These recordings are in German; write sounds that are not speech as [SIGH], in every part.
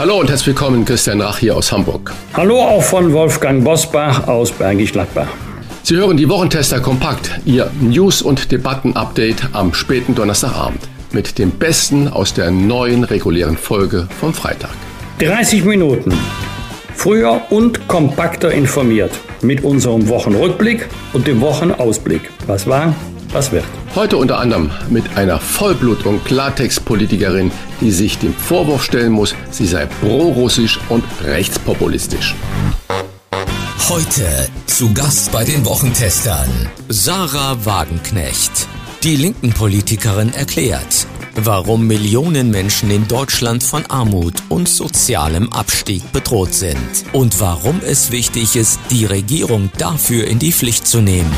Hallo und herzlich willkommen, Christian Rach hier aus Hamburg. Hallo auch von Wolfgang Bosbach aus Bergisch Gladbach. Sie hören die Wochentester kompakt, Ihr News- und Debatten-Update am späten Donnerstagabend mit dem Besten aus der neuen regulären Folge vom Freitag. 30 Minuten. Früher und kompakter informiert mit unserem Wochenrückblick und dem Wochenausblick. Was war, was wird. Heute unter anderem mit einer Vollblut- und Klartext-Politikerin, die sich dem Vorwurf stellen muss, sie sei pro-russisch und rechtspopulistisch. Heute zu Gast bei den Wochentestern Sarah Wagenknecht. Die linken Politikerin erklärt, warum Millionen Menschen in Deutschland von Armut und sozialem Abstieg bedroht sind und warum es wichtig ist, die Regierung dafür in die Pflicht zu nehmen.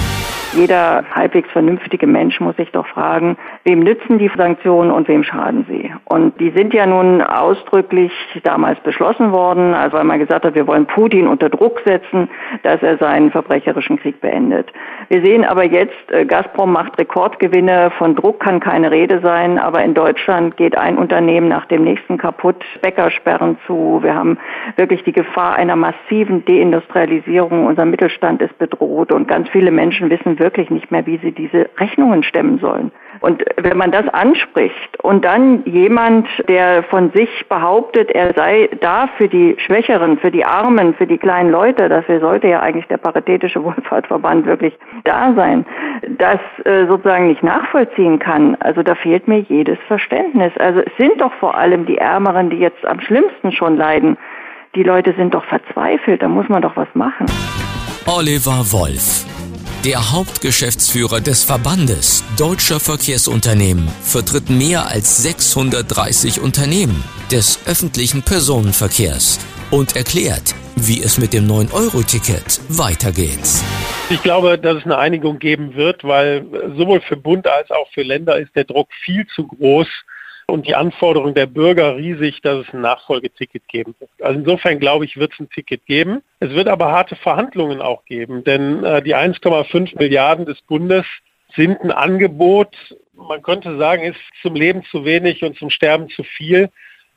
Jeder halbwegs vernünftige Mensch muss sich doch fragen, wem nützen die Sanktionen und wem schaden sie? Und die sind ja nun ausdrücklich damals beschlossen worden, also weil man gesagt hat, wir wollen Putin unter Druck setzen, dass er seinen verbrecherischen Krieg beendet. Wir sehen aber jetzt, äh, Gazprom macht Rekordgewinne, von Druck kann keine Rede sein, aber in Deutschland geht ein Unternehmen nach dem nächsten kaputt, Bäckersperren zu, wir haben wirklich die Gefahr einer massiven Deindustrialisierung, unser Mittelstand ist bedroht und ganz viele Menschen wissen wirklich nicht mehr, wie sie diese Rechnungen stemmen sollen. Und wenn man das anspricht und dann jemand, der von sich behauptet, er sei da für die Schwächeren, für die Armen, für die kleinen Leute, dafür sollte ja eigentlich der Paritätische Wohlfahrtsverband [LAUGHS] wirklich da sein, das äh, sozusagen nicht nachvollziehen kann, also da fehlt mir jedes Verständnis. Also es sind doch vor allem die Ärmeren, die jetzt am schlimmsten schon leiden. Die Leute sind doch verzweifelt, da muss man doch was machen. Oliver Wolf der Hauptgeschäftsführer des Verbandes Deutscher Verkehrsunternehmen vertritt mehr als 630 Unternehmen des öffentlichen Personenverkehrs und erklärt, wie es mit dem 9-Euro-Ticket weitergeht. Ich glaube, dass es eine Einigung geben wird, weil sowohl für Bund als auch für Länder ist der Druck viel zu groß, und die Anforderung der Bürger riesig, dass es ein Nachfolgeticket geben wird. Also insofern glaube ich, wird es ein Ticket geben. Es wird aber harte Verhandlungen auch geben, denn äh, die 1,5 Milliarden des Bundes sind ein Angebot, man könnte sagen, ist zum Leben zu wenig und zum Sterben zu viel.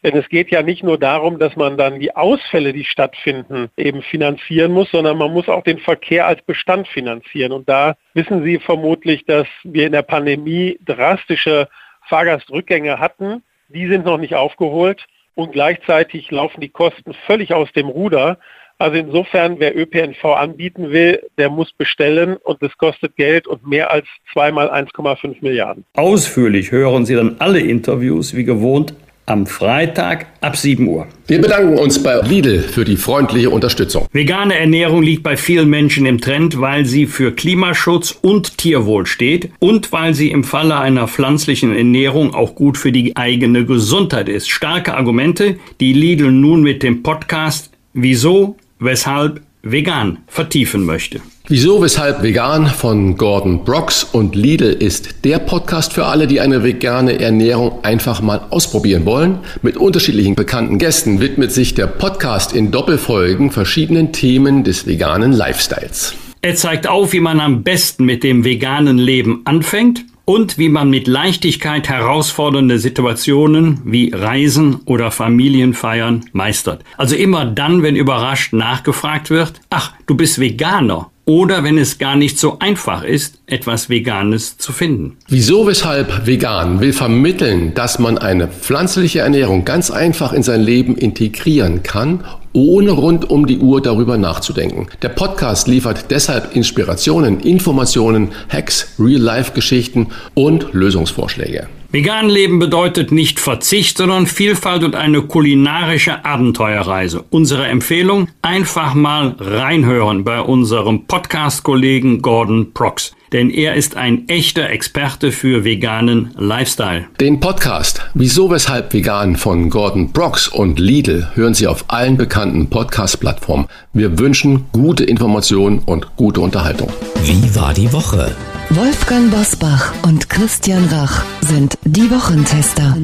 Denn es geht ja nicht nur darum, dass man dann die Ausfälle, die stattfinden, eben finanzieren muss, sondern man muss auch den Verkehr als Bestand finanzieren. Und da wissen Sie vermutlich, dass wir in der Pandemie drastische Fahrgastrückgänge hatten. Die sind noch nicht aufgeholt und gleichzeitig laufen die Kosten völlig aus dem Ruder. Also insofern, wer ÖPNV anbieten will, der muss bestellen und das kostet Geld und mehr als zweimal 1,5 Milliarden. Ausführlich hören Sie dann alle Interviews wie gewohnt am Freitag ab 7 Uhr. Wir bedanken uns bei Lidl für die freundliche Unterstützung. Vegane Ernährung liegt bei vielen Menschen im Trend, weil sie für Klimaschutz und Tierwohl steht und weil sie im Falle einer pflanzlichen Ernährung auch gut für die eigene Gesundheit ist. Starke Argumente, die Lidl nun mit dem Podcast Wieso, weshalb vegan vertiefen möchte. Wieso, weshalb vegan von Gordon Brooks und Lidl ist der Podcast für alle, die eine vegane Ernährung einfach mal ausprobieren wollen. Mit unterschiedlichen bekannten Gästen widmet sich der Podcast in Doppelfolgen verschiedenen Themen des veganen Lifestyles. Er zeigt auf, wie man am besten mit dem veganen Leben anfängt und wie man mit Leichtigkeit herausfordernde Situationen wie Reisen oder Familienfeiern meistert. Also immer dann, wenn überrascht nachgefragt wird, ach, du bist Veganer oder wenn es gar nicht so einfach ist, etwas Veganes zu finden. Wieso, weshalb vegan will vermitteln, dass man eine pflanzliche Ernährung ganz einfach in sein Leben integrieren kann, ohne rund um die Uhr darüber nachzudenken. Der Podcast liefert deshalb Inspirationen, Informationen, Hacks, Real-Life-Geschichten und Lösungsvorschläge. Vegan leben bedeutet nicht Verzicht, sondern Vielfalt und eine kulinarische Abenteuerreise. Unsere Empfehlung, einfach mal reinhören bei unserem Podcast-Kollegen Gordon Prox. Denn er ist ein echter Experte für veganen Lifestyle. Den Podcast Wieso weshalb vegan von Gordon Brooks und Lidl hören Sie auf allen bekannten Podcast-Plattformen. Wir wünschen gute Informationen und gute Unterhaltung. Wie war die Woche? Wolfgang Bosbach und Christian Rach sind die Wochentester.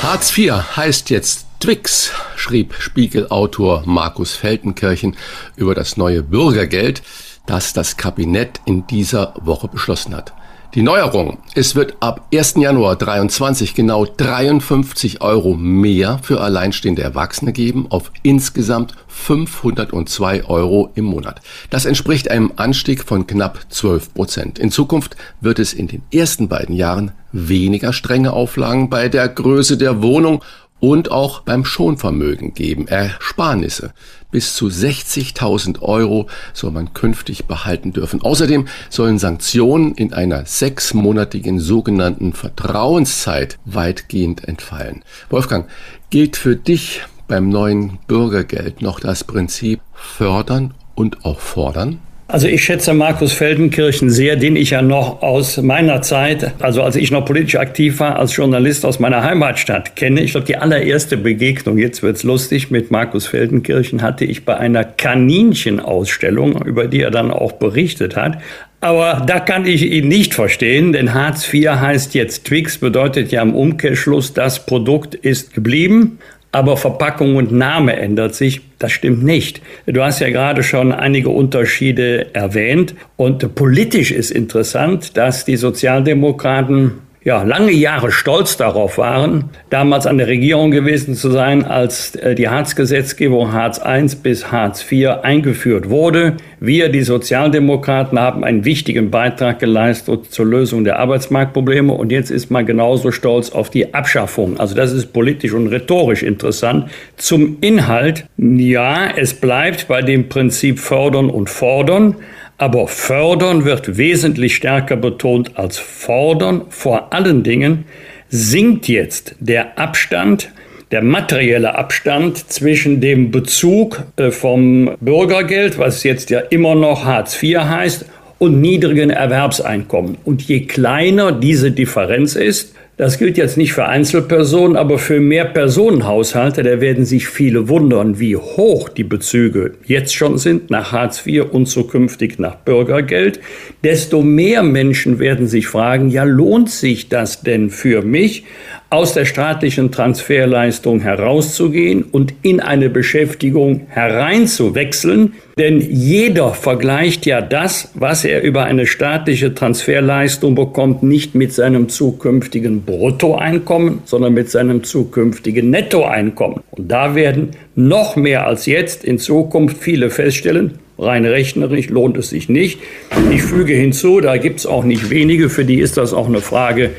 Hartz IV heißt jetzt Twix, schrieb Spiegelautor Markus Feldenkirchen über das neue Bürgergeld, das das Kabinett in dieser Woche beschlossen hat. Die Neuerung, es wird ab 1. Januar 23 genau 53 Euro mehr für alleinstehende Erwachsene geben, auf insgesamt 502 Euro im Monat. Das entspricht einem Anstieg von knapp 12 Prozent. In Zukunft wird es in den ersten beiden Jahren weniger strenge Auflagen bei der Größe der Wohnung und auch beim Schonvermögen geben, Ersparnisse. Bis zu 60.000 Euro soll man künftig behalten dürfen. Außerdem sollen Sanktionen in einer sechsmonatigen sogenannten Vertrauenszeit weitgehend entfallen. Wolfgang, gilt für dich beim neuen Bürgergeld noch das Prinzip fördern und auch fordern? Also ich schätze Markus Feldenkirchen sehr, den ich ja noch aus meiner Zeit, also als ich noch politisch aktiv war, als Journalist aus meiner Heimatstadt kenne. Ich glaube, die allererste Begegnung, jetzt wird's lustig, mit Markus Feldenkirchen hatte ich bei einer Kaninchenaustellung, über die er dann auch berichtet hat. Aber da kann ich ihn nicht verstehen, denn Hartz IV heißt jetzt Twix, bedeutet ja im Umkehrschluss, das Produkt ist geblieben, aber Verpackung und Name ändert sich. Das stimmt nicht. Du hast ja gerade schon einige Unterschiede erwähnt. Und politisch ist interessant, dass die Sozialdemokraten ja, lange Jahre stolz darauf waren, damals an der Regierung gewesen zu sein, als äh, die Hartz-Gesetzgebung Hartz I bis Hartz IV eingeführt wurde. Wir, die Sozialdemokraten, haben einen wichtigen Beitrag geleistet zur Lösung der Arbeitsmarktprobleme und jetzt ist man genauso stolz auf die Abschaffung. Also das ist politisch und rhetorisch interessant. Zum Inhalt, ja, es bleibt bei dem Prinzip fördern und fordern. Aber fördern wird wesentlich stärker betont als fordern. Vor allen Dingen sinkt jetzt der Abstand, der materielle Abstand zwischen dem Bezug äh, vom Bürgergeld, was jetzt ja immer noch Hartz IV heißt, und niedrigen Erwerbseinkommen. Und je kleiner diese Differenz ist, das gilt jetzt nicht für Einzelpersonen, aber für Mehrpersonenhaushalte, da werden sich viele wundern, wie hoch die Bezüge jetzt schon sind nach Hartz IV und zukünftig nach Bürgergeld. Desto mehr Menschen werden sich fragen, ja, lohnt sich das denn für mich? Aus der staatlichen Transferleistung herauszugehen und in eine Beschäftigung hereinzuwechseln. Denn jeder vergleicht ja das, was er über eine staatliche Transferleistung bekommt, nicht mit seinem zukünftigen Bruttoeinkommen, sondern mit seinem zukünftigen Nettoeinkommen. Und da werden noch mehr als jetzt in Zukunft viele feststellen, rein rechnerisch lohnt es sich nicht. Ich füge hinzu, da gibt es auch nicht wenige, für die ist das auch eine Frage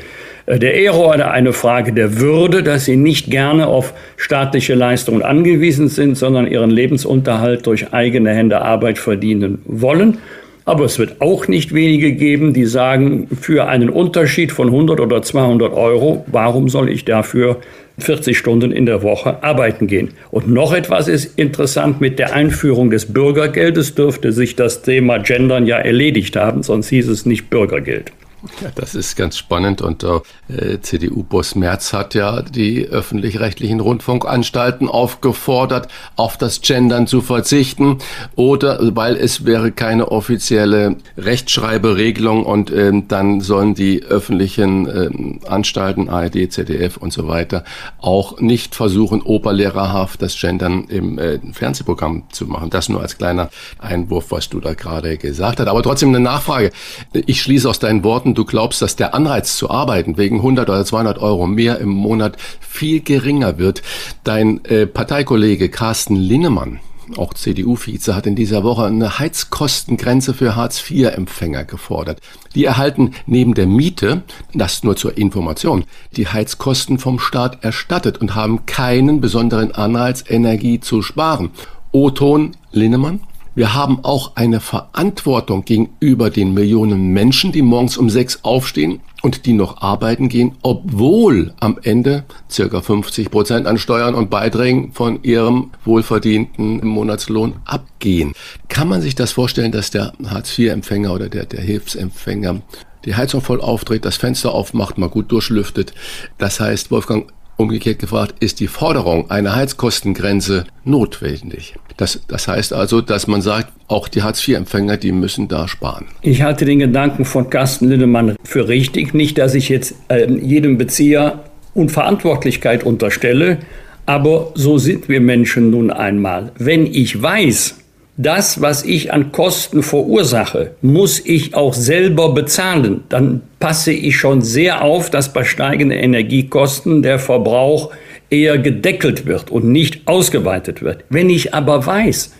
der Ehre oder eine Frage der Würde, dass sie nicht gerne auf staatliche Leistungen angewiesen sind, sondern ihren Lebensunterhalt durch eigene Hände Arbeit verdienen wollen. Aber es wird auch nicht wenige geben, die sagen, für einen Unterschied von 100 oder 200 Euro, warum soll ich dafür 40 Stunden in der Woche arbeiten gehen? Und noch etwas ist interessant, mit der Einführung des Bürgergeldes dürfte sich das Thema Gendern ja erledigt haben, sonst hieß es nicht Bürgergeld. Ja, das ist ganz spannend und äh, CDU-Boss Merz hat ja die öffentlich-rechtlichen Rundfunkanstalten aufgefordert, auf das Gendern zu verzichten oder weil es wäre keine offizielle Rechtschreiberegelung und ähm, dann sollen die öffentlichen ähm, Anstalten, ARD, ZDF und so weiter, auch nicht versuchen, oberlehrerhaft das Gendern im äh, Fernsehprogramm zu machen. Das nur als kleiner Einwurf, was du da gerade gesagt hast. Aber trotzdem eine Nachfrage. Ich schließe aus deinen Worten du glaubst, dass der Anreiz zu arbeiten wegen 100 oder 200 Euro mehr im Monat viel geringer wird. Dein äh, Parteikollege Carsten Linnemann, auch CDU-Vize, hat in dieser Woche eine Heizkostengrenze für Hartz-IV-Empfänger gefordert. Die erhalten neben der Miete, das nur zur Information, die Heizkosten vom Staat erstattet und haben keinen besonderen Anreiz, Energie zu sparen. O-Ton Linnemann? Wir haben auch eine Verantwortung gegenüber den Millionen Menschen, die morgens um sechs aufstehen und die noch arbeiten gehen, obwohl am Ende circa 50 Prozent an Steuern und Beiträgen von ihrem wohlverdienten Monatslohn abgehen. Kann man sich das vorstellen, dass der Hartz-IV-Empfänger oder der, der Hilfsempfänger die Heizung voll aufdreht, das Fenster aufmacht, mal gut durchlüftet? Das heißt, Wolfgang, Umgekehrt gefragt, ist die Forderung einer Heizkostengrenze notwendig? Das, das heißt also, dass man sagt, auch die Hartz-IV-Empfänger, die müssen da sparen. Ich halte den Gedanken von Carsten Lindemann für richtig. Nicht, dass ich jetzt äh, jedem Bezieher Unverantwortlichkeit unterstelle, aber so sind wir Menschen nun einmal. Wenn ich weiß, das, was ich an Kosten verursache, muss ich auch selber bezahlen. Dann passe ich schon sehr auf, dass bei steigenden Energiekosten der Verbrauch eher gedeckelt wird und nicht ausgeweitet wird. Wenn ich aber weiß,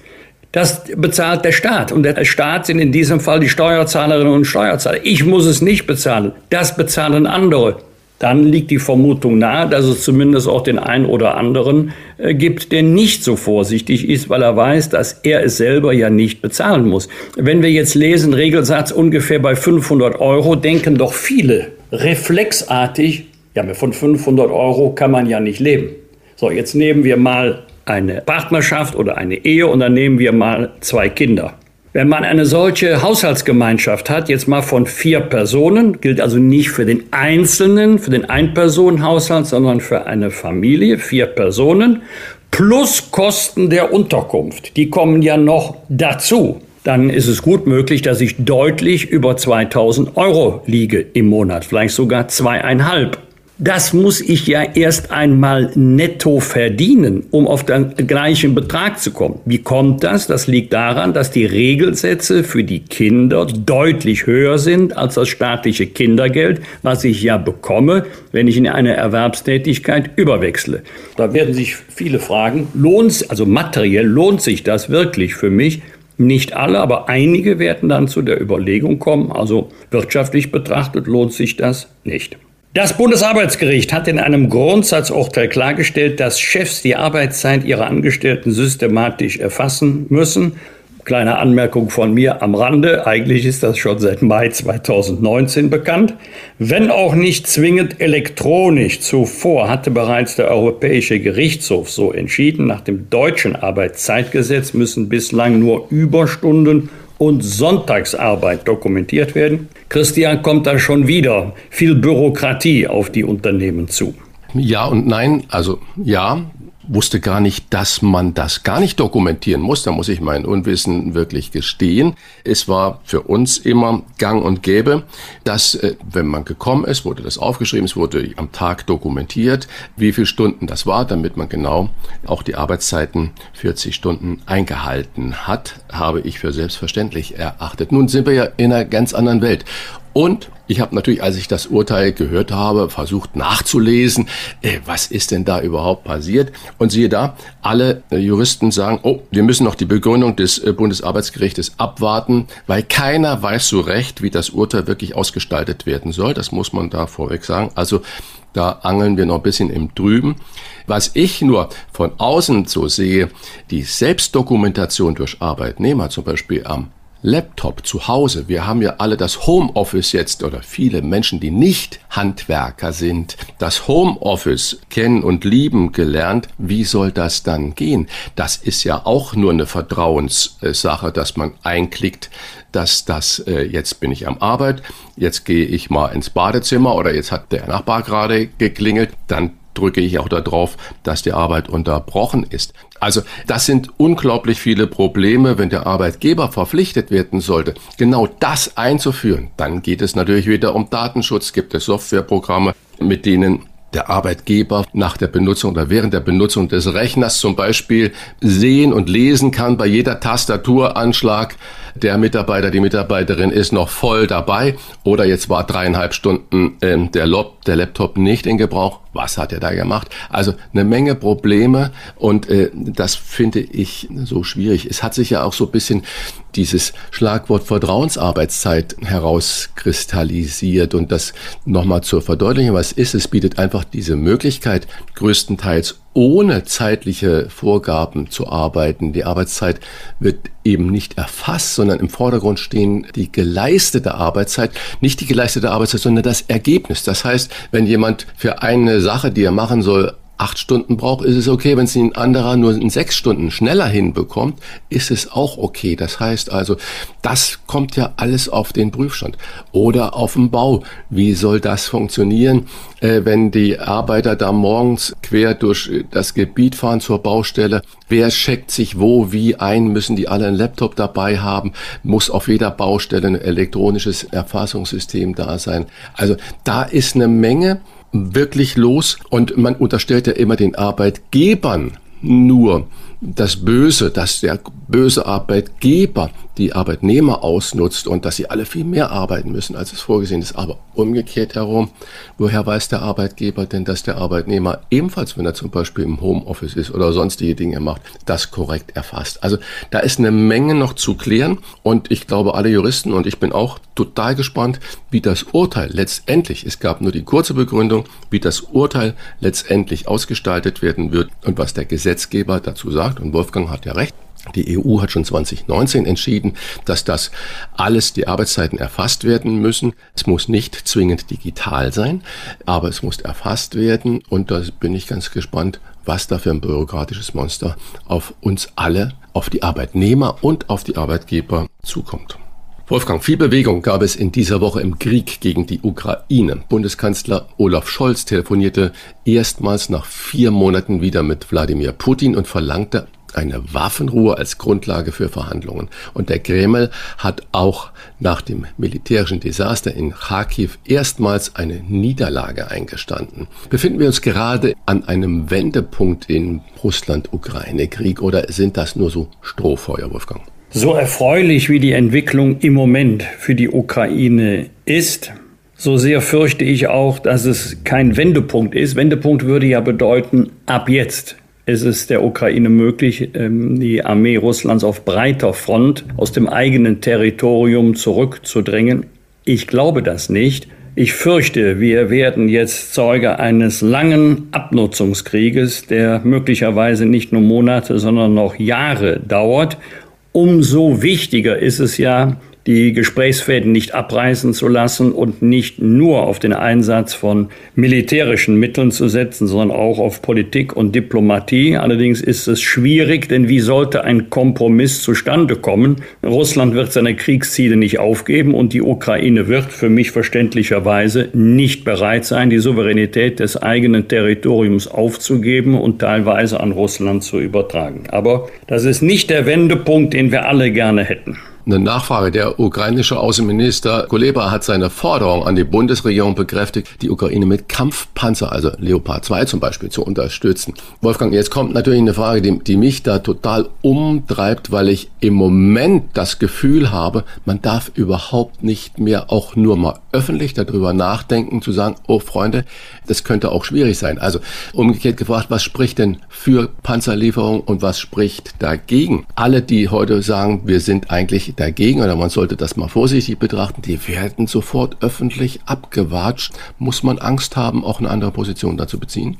das bezahlt der Staat. Und der Staat sind in diesem Fall die Steuerzahlerinnen und Steuerzahler. Ich muss es nicht bezahlen. Das bezahlen andere dann liegt die Vermutung nahe, dass es zumindest auch den einen oder anderen äh, gibt, der nicht so vorsichtig ist, weil er weiß, dass er es selber ja nicht bezahlen muss. Wenn wir jetzt lesen, Regelsatz ungefähr bei 500 Euro, denken doch viele reflexartig, ja, von 500 Euro kann man ja nicht leben. So, jetzt nehmen wir mal eine Partnerschaft oder eine Ehe und dann nehmen wir mal zwei Kinder. Wenn man eine solche Haushaltsgemeinschaft hat, jetzt mal von vier Personen, gilt also nicht für den Einzelnen, für den Einpersonenhaushalt, sondern für eine Familie, vier Personen, plus Kosten der Unterkunft, die kommen ja noch dazu. Dann ist es gut möglich, dass ich deutlich über 2000 Euro liege im Monat, vielleicht sogar zweieinhalb. Das muss ich ja erst einmal netto verdienen, um auf den gleichen Betrag zu kommen. Wie kommt das? Das liegt daran, dass die Regelsätze für die Kinder deutlich höher sind als das staatliche Kindergeld, was ich ja bekomme, wenn ich in eine Erwerbstätigkeit überwechsle. Da werden sich viele fragen, lohnt, also materiell lohnt sich das wirklich für mich? Nicht alle, aber einige werden dann zu der Überlegung kommen, also wirtschaftlich betrachtet lohnt sich das nicht. Das Bundesarbeitsgericht hat in einem Grundsatzurteil klargestellt, dass Chefs die Arbeitszeit ihrer Angestellten systematisch erfassen müssen. Kleine Anmerkung von mir am Rande. Eigentlich ist das schon seit Mai 2019 bekannt. Wenn auch nicht zwingend elektronisch. Zuvor hatte bereits der Europäische Gerichtshof so entschieden. Nach dem deutschen Arbeitszeitgesetz müssen bislang nur Überstunden und Sonntagsarbeit dokumentiert werden. Christian kommt da schon wieder viel Bürokratie auf die Unternehmen zu. Ja und nein, also ja, wusste gar nicht, dass man das gar nicht dokumentieren muss. Da muss ich mein Unwissen wirklich gestehen. Es war für uns immer gang und gäbe, dass, äh, wenn man gekommen ist, wurde das aufgeschrieben, es wurde am Tag dokumentiert, wie viele Stunden das war, damit man genau auch die Arbeitszeiten 40 Stunden eingehalten hat, habe ich für selbstverständlich erachtet. Nun sind wir ja in einer ganz anderen Welt. Und ich habe natürlich, als ich das Urteil gehört habe, versucht nachzulesen, äh, was ist denn da überhaupt passiert. Und siehe da, alle Juristen sagen, oh, wir müssen noch die Begründung des äh, Bundesarbeitsgerichtes abwarten, weil keiner weiß so recht, wie das Urteil wirklich ausgestaltet werden soll. Das muss man da vorweg sagen. Also da angeln wir noch ein bisschen im Trüben. Was ich nur von außen so sehe, die Selbstdokumentation durch Arbeitnehmer, zum Beispiel am Laptop zu Hause. Wir haben ja alle das Homeoffice jetzt oder viele Menschen, die nicht Handwerker sind, das Homeoffice kennen und lieben gelernt. Wie soll das dann gehen? Das ist ja auch nur eine Vertrauenssache, dass man einklickt, dass das äh, jetzt bin ich am Arbeit, jetzt gehe ich mal ins Badezimmer oder jetzt hat der Nachbar gerade geklingelt, dann drücke ich auch darauf, dass die Arbeit unterbrochen ist. Also das sind unglaublich viele Probleme, wenn der Arbeitgeber verpflichtet werden sollte, genau das einzuführen. Dann geht es natürlich wieder um Datenschutz, gibt es Softwareprogramme, mit denen der Arbeitgeber nach der Benutzung oder während der Benutzung des Rechners zum Beispiel sehen und lesen kann bei jeder Tastaturanschlag, der Mitarbeiter, die Mitarbeiterin ist noch voll dabei oder jetzt war dreieinhalb Stunden äh, der, Lob, der Laptop nicht in Gebrauch. Was hat er da gemacht? Also eine Menge Probleme und äh, das finde ich so schwierig. Es hat sich ja auch so ein bisschen dieses Schlagwort Vertrauensarbeitszeit herauskristallisiert und das nochmal zur Verdeutlichung, was ist, es bietet einfach diese Möglichkeit, größtenteils ohne zeitliche Vorgaben zu arbeiten. Die Arbeitszeit wird eben nicht erfasst, sondern im Vordergrund stehen die geleistete Arbeitszeit, nicht die geleistete Arbeitszeit, sondern das Ergebnis. Das heißt, wenn jemand für eine Sache, die er machen soll, acht Stunden braucht, ist es okay. Wenn es ein anderer nur in sechs Stunden schneller hinbekommt, ist es auch okay. Das heißt also, das kommt ja alles auf den Prüfstand. Oder auf dem Bau. Wie soll das funktionieren, äh, wenn die Arbeiter da morgens quer durch das Gebiet fahren zur Baustelle? Wer checkt sich wo, wie ein? Müssen die alle einen Laptop dabei haben? Muss auf jeder Baustelle ein elektronisches Erfassungssystem da sein? Also da ist eine Menge wirklich los. Und man unterstellt ja immer den Arbeitgebern nur das Böse, dass der böse Arbeitgeber die Arbeitnehmer ausnutzt und dass sie alle viel mehr arbeiten müssen, als es vorgesehen ist. Aber umgekehrt herum, woher weiß der Arbeitgeber denn, dass der Arbeitnehmer ebenfalls, wenn er zum Beispiel im Homeoffice ist oder sonstige Dinge macht, das korrekt erfasst? Also da ist eine Menge noch zu klären und ich glaube, alle Juristen und ich bin auch total gespannt, wie das Urteil letztendlich, es gab nur die kurze Begründung, wie das Urteil letztendlich ausgestaltet werden wird und was der Gesetzgeber dazu sagt. Und Wolfgang hat ja recht. Die EU hat schon 2019 entschieden, dass das alles die Arbeitszeiten erfasst werden müssen. Es muss nicht zwingend digital sein, aber es muss erfasst werden. Und da bin ich ganz gespannt, was da für ein bürokratisches Monster auf uns alle, auf die Arbeitnehmer und auf die Arbeitgeber zukommt. Wolfgang, viel Bewegung gab es in dieser Woche im Krieg gegen die Ukraine. Bundeskanzler Olaf Scholz telefonierte erstmals nach vier Monaten wieder mit Wladimir Putin und verlangte eine Waffenruhe als Grundlage für Verhandlungen. Und der Kreml hat auch nach dem militärischen Desaster in Kharkiv erstmals eine Niederlage eingestanden. Befinden wir uns gerade an einem Wendepunkt im Russland-Ukraine-Krieg oder sind das nur so Strohfeuer, Wolfgang? So erfreulich wie die Entwicklung im Moment für die Ukraine ist, so sehr fürchte ich auch, dass es kein Wendepunkt ist. Wendepunkt würde ja bedeuten, ab jetzt ist es der Ukraine möglich, ähm, die Armee Russlands auf breiter Front aus dem eigenen Territorium zurückzudrängen. Ich glaube das nicht. Ich fürchte, wir werden jetzt Zeuge eines langen Abnutzungskrieges, der möglicherweise nicht nur Monate, sondern noch Jahre dauert. Umso wichtiger ist es ja, die Gesprächsfäden nicht abreißen zu lassen und nicht nur auf den Einsatz von militärischen Mitteln zu setzen, sondern auch auf Politik und Diplomatie. Allerdings ist es schwierig, denn wie sollte ein Kompromiss zustande kommen? Russland wird seine Kriegsziele nicht aufgeben und die Ukraine wird für mich verständlicherweise nicht bereit sein, die Souveränität des eigenen Territoriums aufzugeben und teilweise an Russland zu übertragen. Aber das ist nicht der Wendepunkt, den wir alle gerne hätten. Eine Nachfrage. Der ukrainische Außenminister Kuleba hat seine Forderung an die Bundesregierung bekräftigt, die Ukraine mit Kampfpanzer, also Leopard 2 zum Beispiel, zu unterstützen. Wolfgang, jetzt kommt natürlich eine Frage, die, die mich da total umtreibt, weil ich im Moment das Gefühl habe, man darf überhaupt nicht mehr auch nur mal öffentlich darüber nachdenken, zu sagen, oh Freunde, das könnte auch schwierig sein. Also umgekehrt gefragt, was spricht denn für Panzerlieferung und was spricht dagegen? Alle, die heute sagen, wir sind eigentlich dagegen oder man sollte das mal vorsichtig betrachten, die werden sofort öffentlich abgewatscht. Muss man Angst haben, auch eine andere Position dazu beziehen?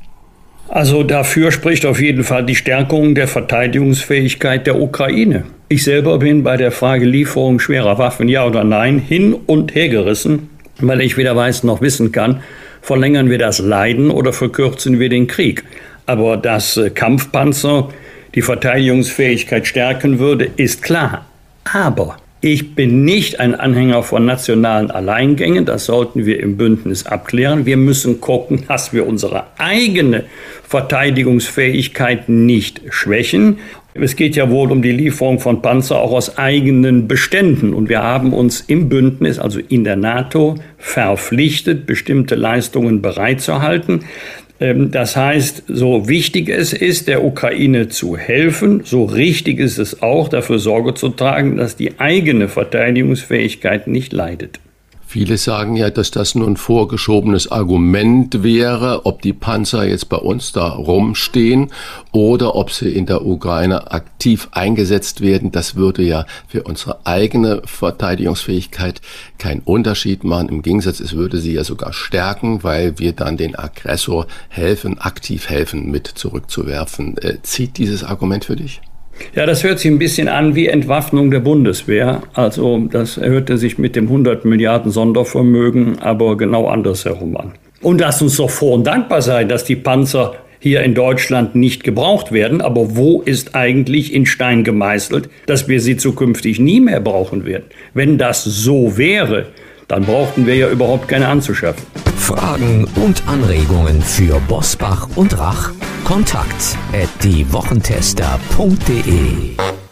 Also dafür spricht auf jeden Fall die Stärkung der Verteidigungsfähigkeit der Ukraine. Ich selber bin bei der Frage Lieferung schwerer Waffen, ja oder nein, hin und her gerissen, weil ich weder weiß noch wissen kann, verlängern wir das Leiden oder verkürzen wir den Krieg. Aber dass äh, Kampfpanzer die Verteidigungsfähigkeit stärken würde, ist klar. Aber ich bin nicht ein Anhänger von nationalen Alleingängen. Das sollten wir im Bündnis abklären. Wir müssen gucken, dass wir unsere eigene Verteidigungsfähigkeit nicht schwächen. Es geht ja wohl um die Lieferung von Panzer auch aus eigenen Beständen. Und wir haben uns im Bündnis, also in der NATO, verpflichtet, bestimmte Leistungen bereitzuhalten. Ähm, das heißt, so wichtig es ist, der Ukraine zu helfen, so richtig ist es auch, dafür Sorge zu tragen, dass die eigene Verteidigungsfähigkeit nicht leidet. Viele sagen ja, dass das nur ein vorgeschobenes Argument wäre, ob die Panzer jetzt bei uns da rumstehen oder ob sie in der Ukraine aktiv eingesetzt werden. Das würde ja für unsere eigene Verteidigungsfähigkeit keinen Unterschied machen. Im Gegensatz, es würde sie ja sogar stärken, weil wir dann den Aggressor helfen, aktiv helfen, mit zurückzuwerfen. Äh, zieht dieses Argument für dich? Ja, das hört sich ein bisschen an wie Entwaffnung der Bundeswehr. Also das hörte sich mit dem 100 Milliarden Sondervermögen aber genau andersherum an. Und lasst uns doch froh und dankbar sein, dass die Panzer hier in Deutschland nicht gebraucht werden. Aber wo ist eigentlich in Stein gemeißelt, dass wir sie zukünftig nie mehr brauchen werden? Wenn das so wäre, dann brauchten wir ja überhaupt keine anzuschaffen. Fragen und Anregungen für Bosbach und Rach? Kontakt at diewochentester.de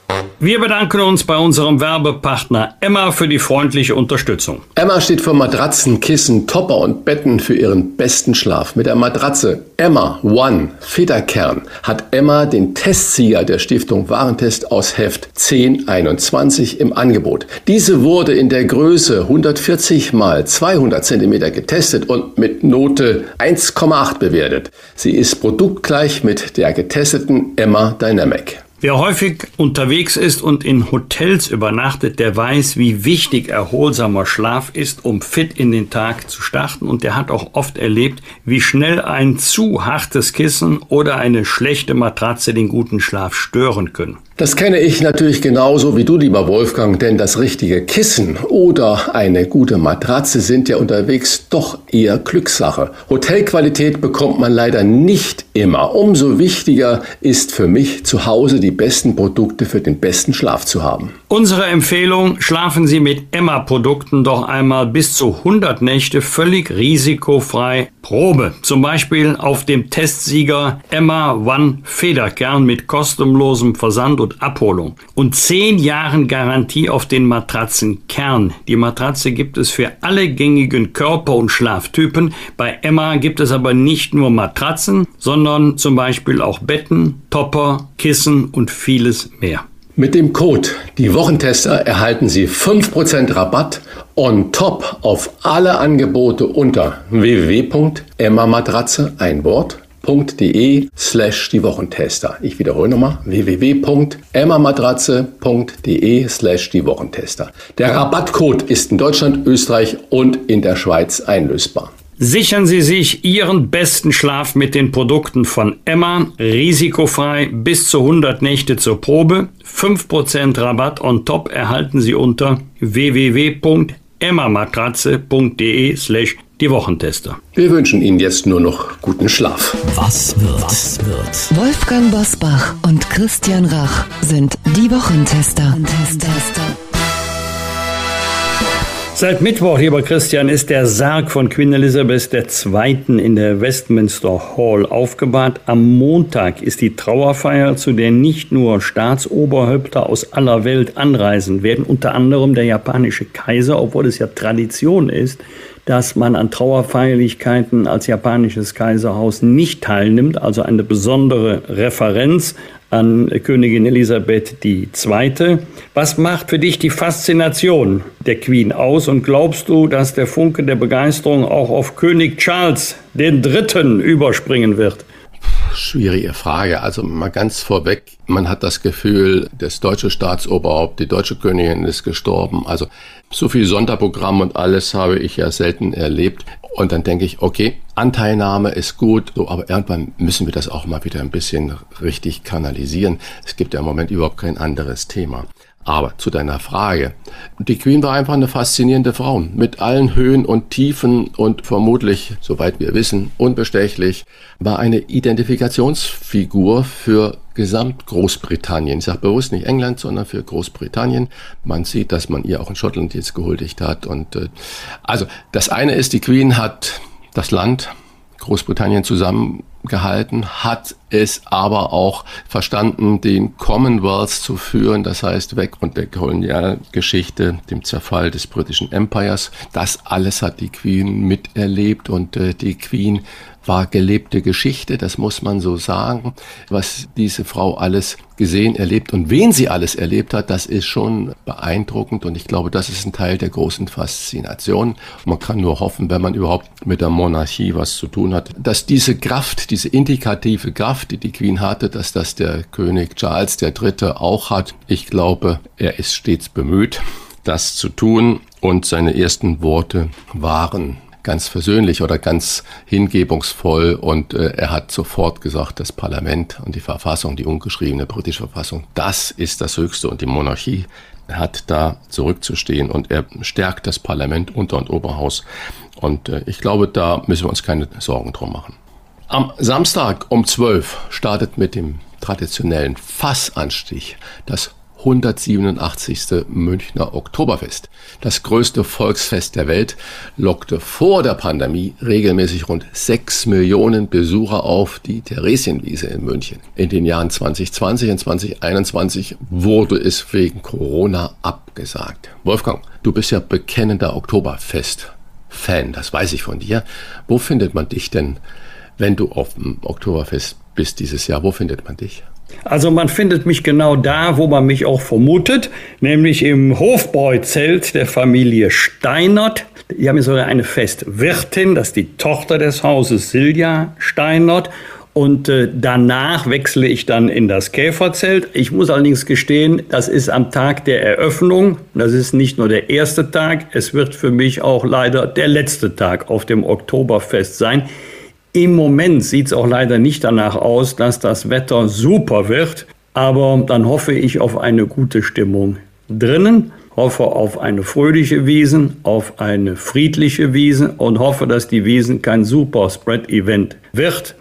wir bedanken uns bei unserem Werbepartner Emma für die freundliche Unterstützung. Emma steht für Matratzen, Kissen, Topper und Betten für ihren besten Schlaf. Mit der Matratze Emma One Federkern hat Emma den Testsieger der Stiftung Warentest aus Heft 1021 im Angebot. Diese wurde in der Größe 140 mal 200 cm getestet und mit Note 1,8 bewertet. Sie ist produktgleich mit der getesteten Emma Dynamic. Wer häufig unterwegs ist und in Hotels übernachtet, der weiß, wie wichtig erholsamer Schlaf ist, um fit in den Tag zu starten. Und der hat auch oft erlebt, wie schnell ein zu hartes Kissen oder eine schlechte Matratze den guten Schlaf stören können. Das kenne ich natürlich genauso wie du, lieber Wolfgang, denn das richtige Kissen oder eine gute Matratze sind ja unterwegs doch eher Glückssache. Hotelqualität bekommt man leider nicht immer. Umso wichtiger ist für mich zu Hause die besten Produkte für den besten Schlaf zu haben. Unsere Empfehlung, schlafen Sie mit Emma-Produkten doch einmal bis zu 100 Nächte völlig risikofrei Probe. Zum Beispiel auf dem Testsieger Emma One Federkern mit kostenlosem Versand und Abholung und 10 Jahren Garantie auf den Matratzenkern. Die Matratze gibt es für alle gängigen Körper- und Schlaftypen. Bei Emma gibt es aber nicht nur Matratzen, sondern zum Beispiel auch Betten, Topper, Kissen und vieles mehr. Mit dem Code Die Wochentester erhalten Sie 5% Rabatt on top auf alle Angebote unter www.emmamatratze ein Wort.de slash die Wochentester. Ich wiederhole nochmal www.emmamatratze.de slash die Wochentester. Der Rabattcode ist in Deutschland, Österreich und in der Schweiz einlösbar. Sichern Sie sich Ihren besten Schlaf mit den Produkten von Emma, risikofrei bis zu 100 Nächte zur Probe. 5% Rabatt on top erhalten Sie unter www.emmamatratze.de slash die Wochentester. Wir wünschen Ihnen jetzt nur noch guten Schlaf. Was wird? Was wird? Wolfgang Bosbach und Christian Rach sind die Wochentester. Wochentester. Seit Mittwoch, lieber Christian, ist der Sarg von Queen Elizabeth II. in der Westminster Hall aufgebahrt. Am Montag ist die Trauerfeier, zu der nicht nur Staatsoberhäupter aus aller Welt anreisen werden, unter anderem der japanische Kaiser, obwohl es ja Tradition ist, dass man an Trauerfeierlichkeiten als japanisches Kaiserhaus nicht teilnimmt, also eine besondere Referenz an Königin Elisabeth II. Was macht für dich die Faszination der Queen aus und glaubst du, dass der Funke der Begeisterung auch auf König Charles III. überspringen wird? Schwierige Frage. Also mal ganz vorweg, man hat das Gefühl, das deutsche Staatsoberhaupt, die deutsche Königin ist gestorben. Also so viel Sonderprogramm und alles habe ich ja selten erlebt. Und dann denke ich, okay, Anteilnahme ist gut, so, aber irgendwann müssen wir das auch mal wieder ein bisschen richtig kanalisieren. Es gibt ja im Moment überhaupt kein anderes Thema. Aber zu deiner Frage. Die Queen war einfach eine faszinierende Frau mit allen Höhen und Tiefen und vermutlich, soweit wir wissen, unbestechlich, war eine Identifikationsfigur für gesamt Großbritannien. Ich sage bewusst nicht England, sondern für Großbritannien. Man sieht, dass man ihr auch in Schottland jetzt gehuldigt hat. Und äh, also das eine ist, die Queen hat das Land Großbritannien zusammengehalten, hat es aber auch verstanden, den Commonwealth zu führen, das heißt weg von der Kolonialgeschichte, dem Zerfall des britischen Empires. Das alles hat die Queen miterlebt und äh, die Queen war gelebte Geschichte, das muss man so sagen. Was diese Frau alles gesehen, erlebt und wen sie alles erlebt hat, das ist schon beeindruckend und ich glaube, das ist ein Teil der großen Faszination. Man kann nur hoffen, wenn man überhaupt mit der Monarchie was zu tun hat, dass diese Kraft, diese indikative Kraft, die die Queen hatte, dass das der König Charles III. auch hat. Ich glaube, er ist stets bemüht, das zu tun und seine ersten Worte waren ganz versöhnlich oder ganz hingebungsvoll und äh, er hat sofort gesagt, das Parlament und die Verfassung, die ungeschriebene britische Verfassung, das ist das Höchste und die Monarchie hat da zurückzustehen und er stärkt das Parlament, Unter- und Oberhaus und äh, ich glaube, da müssen wir uns keine Sorgen drum machen. Am Samstag um 12 startet mit dem traditionellen Fassanstich das 187. Münchner Oktoberfest. Das größte Volksfest der Welt lockte vor der Pandemie regelmäßig rund 6 Millionen Besucher auf die Theresienwiese in München. In den Jahren 2020 und 2021 wurde es wegen Corona abgesagt. Wolfgang, du bist ja bekennender Oktoberfest-Fan, das weiß ich von dir. Wo findet man dich denn, wenn du auf dem Oktoberfest bist dieses Jahr? Wo findet man dich? Also man findet mich genau da, wo man mich auch vermutet, nämlich im Hofbräuzelt der Familie Steinert. Die haben sogar eine Festwirtin, das ist die Tochter des Hauses Silja Steinert. Und äh, danach wechsle ich dann in das Käferzelt. Ich muss allerdings gestehen, das ist am Tag der Eröffnung. Das ist nicht nur der erste Tag, es wird für mich auch leider der letzte Tag auf dem Oktoberfest sein. Im Moment sieht es auch leider nicht danach aus, dass das Wetter super wird, aber dann hoffe ich auf eine gute Stimmung drinnen, hoffe auf eine fröhliche Wiesen, auf eine friedliche Wiesen und hoffe, dass die Wiesen kein Super Spread Event wird.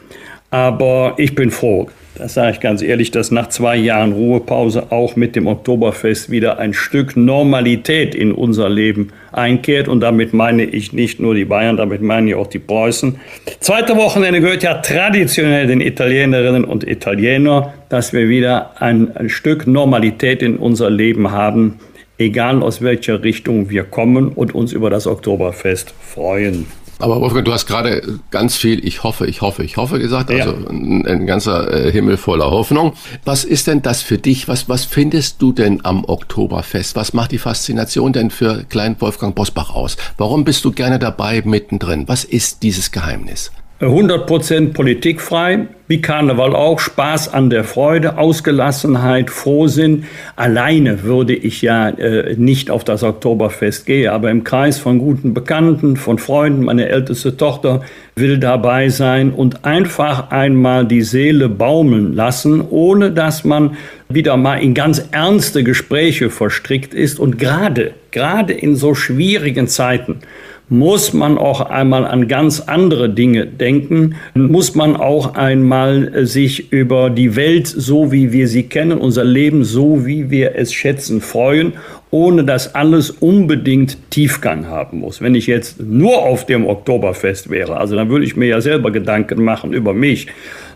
Aber ich bin froh, das sage ich ganz ehrlich, dass nach zwei Jahren Ruhepause auch mit dem Oktoberfest wieder ein Stück Normalität in unser Leben einkehrt. Und damit meine ich nicht nur die Bayern, damit meine ich auch die Preußen. Zweite Wochenende gehört ja traditionell den Italienerinnen und Italienern, dass wir wieder ein, ein Stück Normalität in unser Leben haben, egal aus welcher Richtung wir kommen und uns über das Oktoberfest freuen. Aber Wolfgang, du hast gerade ganz viel Ich hoffe, ich hoffe, ich hoffe gesagt, also ja. ein, ein, ganzer äh, Himmel voller Hoffnung. Was ist denn das für dich? Was, was findest du denn am Oktoberfest? Was macht die Faszination denn für Klein Wolfgang Bosbach aus? Warum bist du gerne dabei mittendrin? Was ist dieses Geheimnis? 100% politikfrei, wie Karneval auch, Spaß an der Freude, Ausgelassenheit, Frohsinn. Alleine würde ich ja äh, nicht auf das Oktoberfest gehen, aber im Kreis von guten Bekannten, von Freunden, meine älteste Tochter will dabei sein und einfach einmal die Seele baumeln lassen, ohne dass man wieder mal in ganz ernste Gespräche verstrickt ist und gerade, gerade in so schwierigen Zeiten, muss man auch einmal an ganz andere Dinge denken, muss man auch einmal äh, sich über die Welt so wie wir sie kennen, unser Leben so wie wir es schätzen, freuen, ohne dass alles unbedingt Tiefgang haben muss. Wenn ich jetzt nur auf dem Oktoberfest wäre, also dann würde ich mir ja selber Gedanken machen über mich,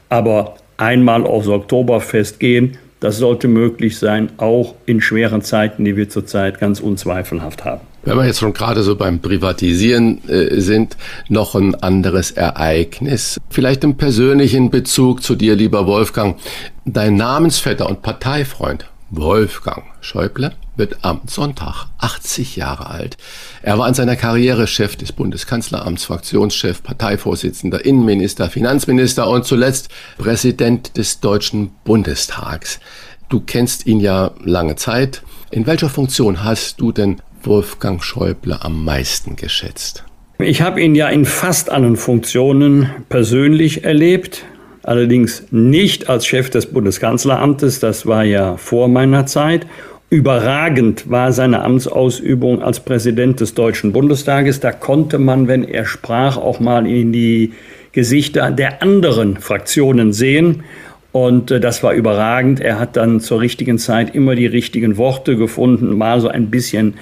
aber einmal aufs Oktoberfest gehen, das sollte möglich sein, auch in schweren Zeiten, die wir zurzeit ganz unzweifelhaft haben. Wenn wir jetzt schon gerade so beim Privatisieren äh, sind, noch ein anderes Ereignis. Vielleicht im persönlichen Bezug zu dir, lieber Wolfgang. Dein Namensvetter und Parteifreund Wolfgang Schäuble wird am Sonntag 80 Jahre alt. Er war in seiner Karriere Chef des Bundeskanzleramts, Fraktionschef, Parteivorsitzender, Innenminister, Finanzminister und zuletzt Präsident des Deutschen Bundestags. Du kennst ihn ja lange Zeit. In welcher Funktion hast du denn Wolfgang Schäuble am meisten geschätzt? Ich habe ihn ja in fast allen Funktionen persönlich erlebt, allerdings nicht als Chef des Bundeskanzleramtes, das war ja vor meiner Zeit. Überragend war seine Amtsausübung als Präsident des Deutschen Bundestages. Da konnte man, wenn er sprach, auch mal in die Gesichter der anderen Fraktionen sehen. Und äh, das war überragend. Er hat dann zur richtigen Zeit immer die richtigen Worte gefunden, mal so ein bisschen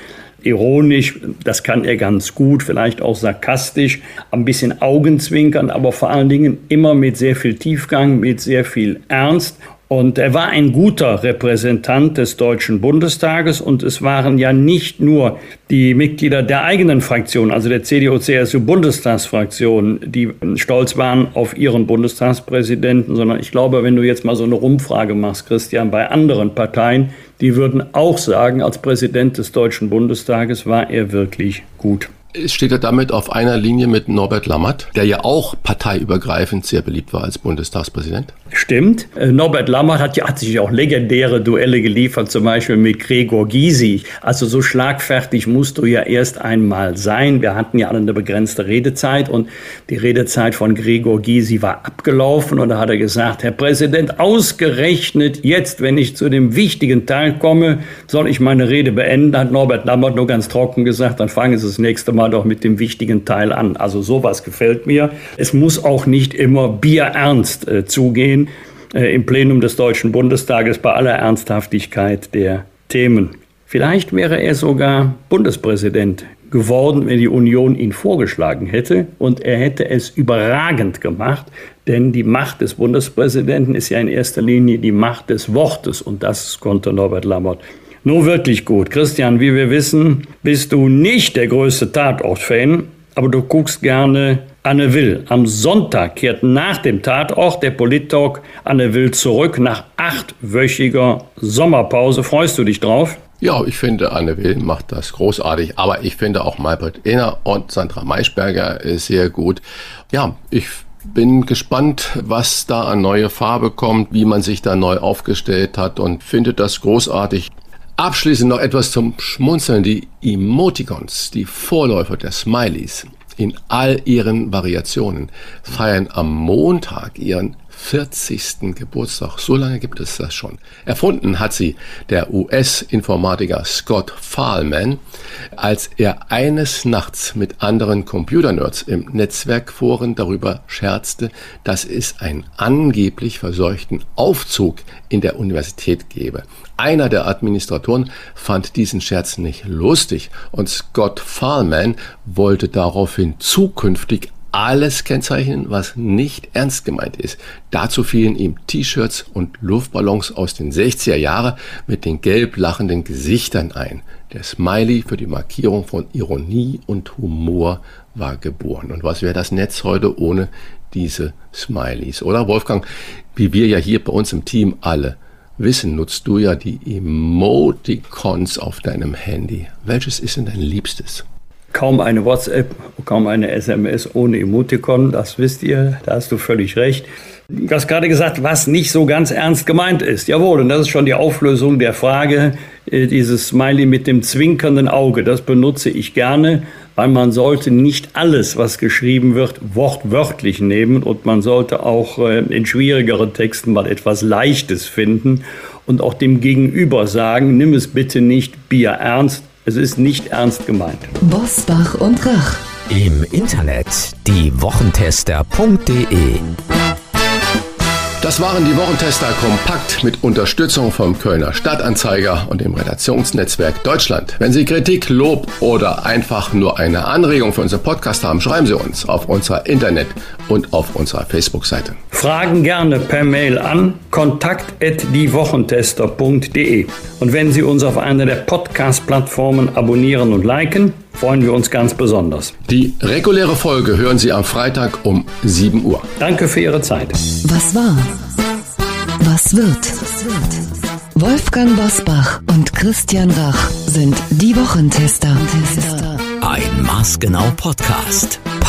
ironisch, das kann er ganz gut, vielleicht auch sarkastisch, ein bisschen Augenzwinkern, aber vor allen Dingen immer mit sehr viel Tiefgang, mit sehr viel Ernst. Und er war ein guter Repräsentant des Deutschen Bundestages und es waren ja nicht nur die Mitglieder der eigenen Fraktion, also der CDU-CSU-Bundestagsfraktion, die stolz waren auf ihren Bundestagspräsidenten, sondern ich glaube, wenn du jetzt mal so eine Rumfrage machst, Christian, bei anderen Parteien, die würden auch sagen, als Präsident des Deutschen Bundestages war er wirklich gut. Steht er damit auf einer Linie mit Norbert Lammert, der ja auch parteiübergreifend sehr beliebt war als Bundestagspräsident? Stimmt. Äh, Norbert Lammert hat, ja, hat sich auch legendäre Duelle geliefert, zum Beispiel mit Gregor Gysi. Also so schlagfertig musst du ja erst einmal sein. Wir hatten ja alle eine begrenzte Redezeit und die Redezeit von Gregor Gysi war abgelaufen und da hat er gesagt, Herr Präsident, ausgerechnet jetzt, wenn ich zu dem wichtigen Teil komme, soll ich meine Rede beenden, hat Norbert Lammert nur ganz trocken gesagt, dann fangen Sie das nächste Mal doch mit dem wichtigen Teil an. Also sowas gefällt mir. Es muss auch nicht immer bierernst äh, zugehen äh, im Plenum des Deutschen Bundestages bei aller Ernsthaftigkeit der Themen. Vielleicht wäre er sogar Bundespräsident geworden, wenn die Union ihn vorgeschlagen hätte. Und er hätte es überragend gemacht, denn die Macht des Bundespräsidenten ist ja in erster Linie die Macht des Wortes. Und das konnte Norbert Lammert nur wirklich gut. Christian, wie wir wissen, bist du nicht der größte Tatort-Fan, aber du guckst gerne Anne Will. Am Sonntag kehrt nach dem Tatort der Polit-Talk Anne Will zurück nach achtwöchiger Sommerpause. Freust du dich drauf? Ja, ich finde, Anne Will macht das großartig, aber ich finde auch Malbert Ehner und Sandra Maischberger sehr gut. Ja, ich bin gespannt, was da an neue Farbe kommt, wie man sich da neu aufgestellt hat und finde das großartig. Abschließend noch etwas zum Schmunzeln. Die Emoticons, die Vorläufer der Smileys, in all ihren Variationen feiern am Montag ihren 40. Geburtstag. So lange gibt es das schon. Erfunden hat sie der US-Informatiker Scott Fahlman, als er eines Nachts mit anderen Computernerds im Netzwerkforen darüber scherzte, dass es einen angeblich verseuchten Aufzug in der Universität gebe. Einer der Administratoren fand diesen Scherz nicht lustig und Scott Fahlman wollte daraufhin zukünftig alles kennzeichnen, was nicht ernst gemeint ist. Dazu fielen ihm T-Shirts und Luftballons aus den 60er Jahren mit den gelb lachenden Gesichtern ein. Der Smiley für die Markierung von Ironie und Humor war geboren. Und was wäre das Netz heute ohne diese Smileys? Oder Wolfgang, wie wir ja hier bei uns im Team alle wissen, nutzt du ja die Emoticons auf deinem Handy. Welches ist denn dein Liebstes? Kaum eine WhatsApp, kaum eine SMS ohne Emoticon, das wisst ihr, da hast du völlig recht. Du hast gerade gesagt, was nicht so ganz ernst gemeint ist. Jawohl, und das ist schon die Auflösung der Frage, äh, dieses Smiley mit dem zwinkernden Auge, das benutze ich gerne, weil man sollte nicht alles, was geschrieben wird, wortwörtlich nehmen und man sollte auch äh, in schwierigeren Texten mal etwas Leichtes finden und auch dem Gegenüber sagen, nimm es bitte nicht Bier ernst, es ist nicht ernst gemeint. Bosbach und Rach. Im Internet diewochentester.de das waren die Wochentester kompakt mit Unterstützung vom Kölner Stadtanzeiger und dem Redaktionsnetzwerk Deutschland. Wenn Sie Kritik, Lob oder einfach nur eine Anregung für unseren Podcast haben, schreiben Sie uns auf unserer Internet- und auf unserer Facebook-Seite. Fragen gerne per Mail an kontakt@diewochentester.de. Und wenn Sie uns auf einer der Podcast-Plattformen abonnieren und liken, freuen wir uns ganz besonders. Die reguläre Folge hören Sie am Freitag um 7 Uhr. Danke für Ihre Zeit. Was war? Was wird? Wolfgang Bosbach und Christian Rach sind die Wochentester. Ein Maßgenau Podcast.